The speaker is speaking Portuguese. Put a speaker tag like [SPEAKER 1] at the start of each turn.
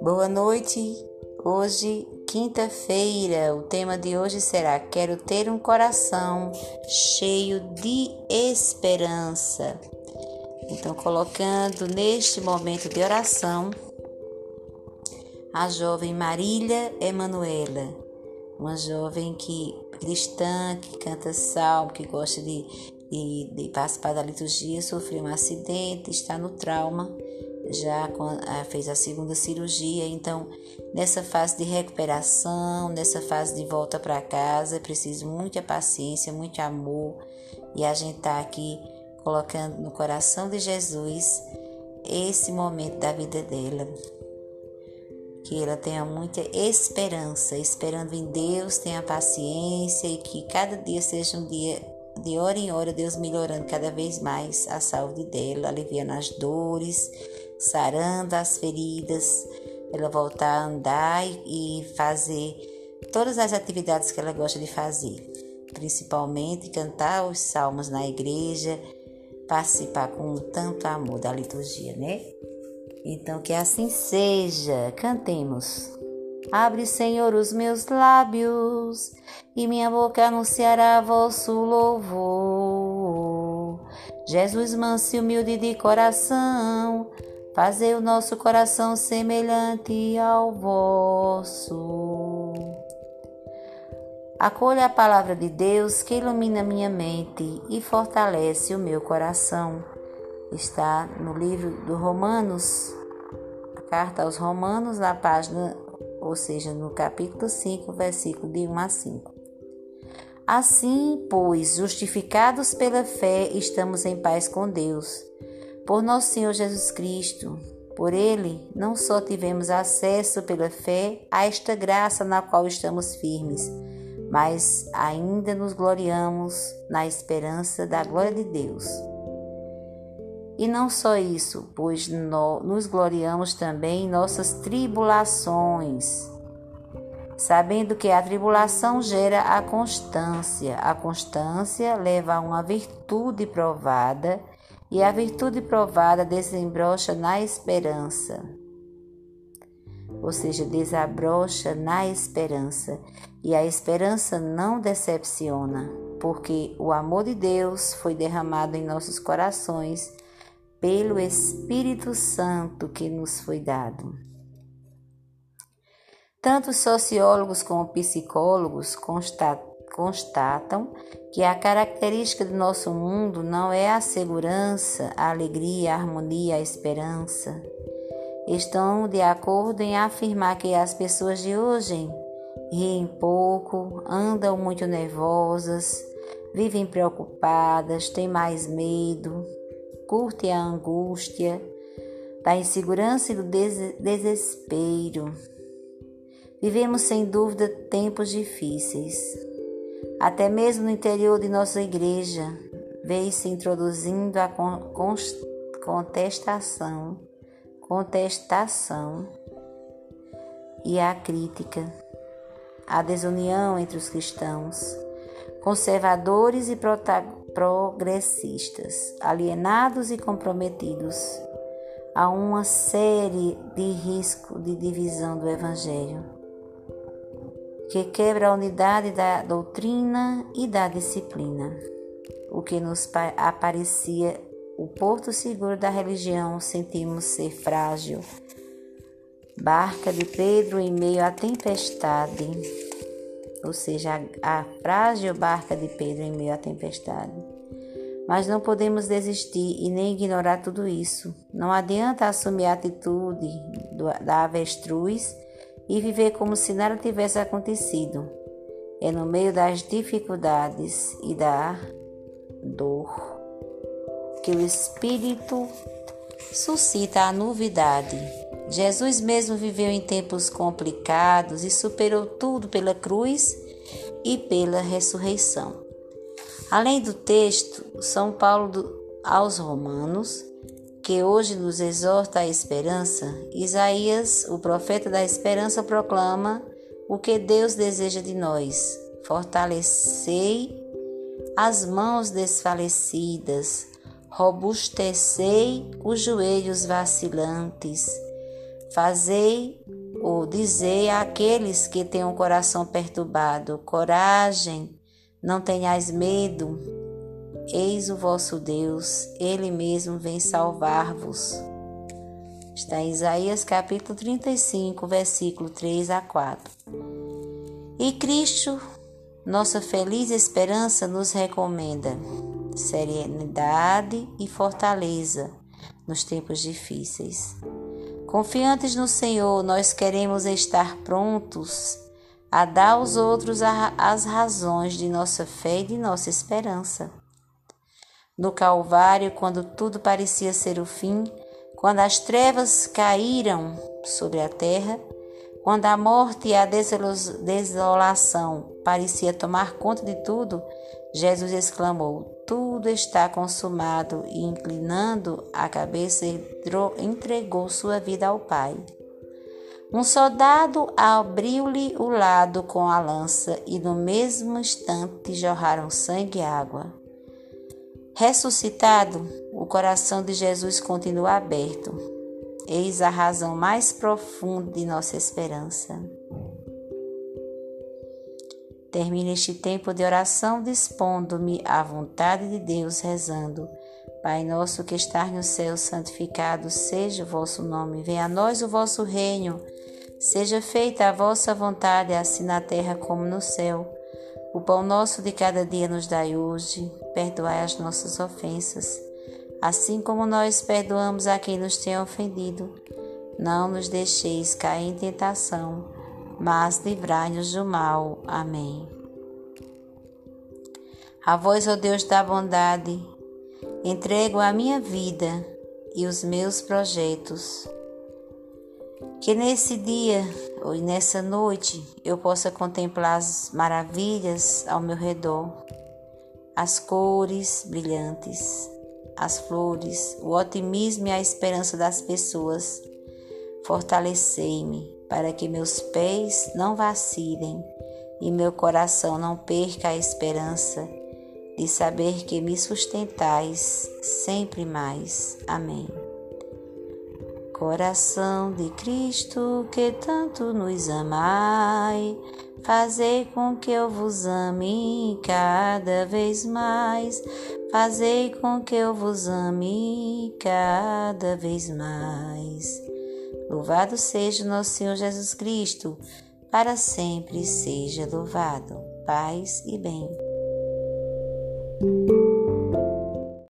[SPEAKER 1] Boa noite. Hoje, quinta-feira, o tema de hoje será Quero ter um coração cheio de esperança. Então, colocando neste momento de oração a jovem Marília Emanuela, uma jovem que cristã, que canta salmo, que gosta de, de, de participar da liturgia, sofreu um acidente, está no trauma já fez a segunda cirurgia, então nessa fase de recuperação, nessa fase de volta para casa, é preciso muita paciência, muito amor e a gente tá aqui colocando no coração de Jesus esse momento da vida dela. Que ela tenha muita esperança, esperando em Deus, tenha paciência e que cada dia seja um dia de hora em hora, Deus melhorando cada vez mais a saúde dela, aliviando as dores, sarando as feridas, ela voltar a andar e fazer todas as atividades que ela gosta de fazer, principalmente cantar os salmos na igreja, participar com tanto amor da liturgia, né? Então que assim seja, cantemos. Abre, Senhor, os meus lábios, e minha boca anunciará vosso louvor. Jesus manso e humilde de coração, Fazei o nosso coração semelhante ao vosso. Acolha a palavra de Deus que ilumina minha mente e fortalece o meu coração. Está no livro do Romanos, a carta aos Romanos, na página, ou seja, no capítulo 5, versículo de 1 a 5. Assim, pois, justificados pela fé, estamos em paz com Deus por nosso Senhor Jesus Cristo. Por ele, não só tivemos acesso pela fé a esta graça na qual estamos firmes, mas ainda nos gloriamos na esperança da glória de Deus. E não só isso, pois nos gloriamos também em nossas tribulações, sabendo que a tribulação gera a constância, a constância leva a uma virtude provada e a virtude provada desembrocha na esperança. Ou seja, desabrocha na esperança. E a esperança não decepciona, porque o amor de Deus foi derramado em nossos corações pelo Espírito Santo que nos foi dado. Tanto sociólogos como psicólogos constatam que a característica do nosso mundo não é a segurança, a alegria, a harmonia, a esperança. Estão de acordo em afirmar que as pessoas de hoje riem pouco, andam muito nervosas, vivem preocupadas, têm mais medo, curtem a angústia, da insegurança e do desespero. Vivemos sem dúvida tempos difíceis. Até mesmo no interior de nossa igreja, veio se introduzindo a contestação, contestação e a crítica, a desunião entre os cristãos, conservadores e progressistas, alienados e comprometidos a uma série de risco de divisão do evangelho que quebra a unidade da doutrina e da disciplina. O que nos aparecia o porto seguro da religião, sentimos ser frágil. Barca de Pedro em meio à tempestade, ou seja, a, a frágil barca de Pedro em meio à tempestade. Mas não podemos desistir e nem ignorar tudo isso. Não adianta assumir a atitude do, da avestruz e viver como se nada tivesse acontecido. É no meio das dificuldades e da dor que o Espírito suscita a novidade. Jesus mesmo viveu em tempos complicados e superou tudo pela cruz e pela ressurreição. Além do texto, São Paulo aos Romanos que hoje nos exorta à esperança, Isaías, o profeta da esperança, proclama o que Deus deseja de nós: fortalecei as mãos desfalecidas, robustecei os joelhos vacilantes, fazei ou dizei àqueles que têm o coração perturbado: coragem, não tenhais medo, eis o vosso Deus, ele mesmo vem salvar-vos. Está em Isaías capítulo 35, versículo 3 a 4. E Cristo, nossa feliz esperança, nos recomenda serenidade e fortaleza nos tempos difíceis. Confiantes no Senhor, nós queremos estar prontos a dar aos outros as razões de nossa fé e de nossa esperança. No Calvário, quando tudo parecia ser o fim, quando as trevas caíram sobre a terra, quando a morte e a desolação parecia tomar conta de tudo, Jesus exclamou: Tudo está consumado, e inclinando a cabeça, entregou sua vida ao Pai. Um soldado abriu-lhe o lado com a lança, e no mesmo instante jorraram sangue e água. Ressuscitado, o coração de Jesus continua aberto Eis a razão mais profunda de nossa esperança. Termino este tempo de oração dispondo-me à vontade de Deus, rezando. Pai nosso que estás no céu, santificado seja o vosso nome. Venha a nós o vosso reino. Seja feita a vossa vontade, assim na terra como no céu. O pão nosso de cada dia nos dai hoje. Perdoai as nossas ofensas assim como nós perdoamos a quem nos tem ofendido. Não nos deixeis cair em tentação, mas livrai-nos do mal. Amém. A vós, ó Deus da bondade, entrego a minha vida e os meus projetos. Que nesse dia ou nessa noite eu possa contemplar as maravilhas ao meu redor, as cores brilhantes, as flores, o otimismo e a esperança das pessoas. Fortalecei-me para que meus pés não vacilem e meu coração não perca a esperança de saber que me sustentais sempre mais. Amém. Coração de Cristo que tanto nos amai, fazei com que eu vos ame cada vez mais Fazei com que eu vos ame cada vez mais. Louvado seja nosso Senhor Jesus Cristo, para sempre seja louvado. Paz e bem.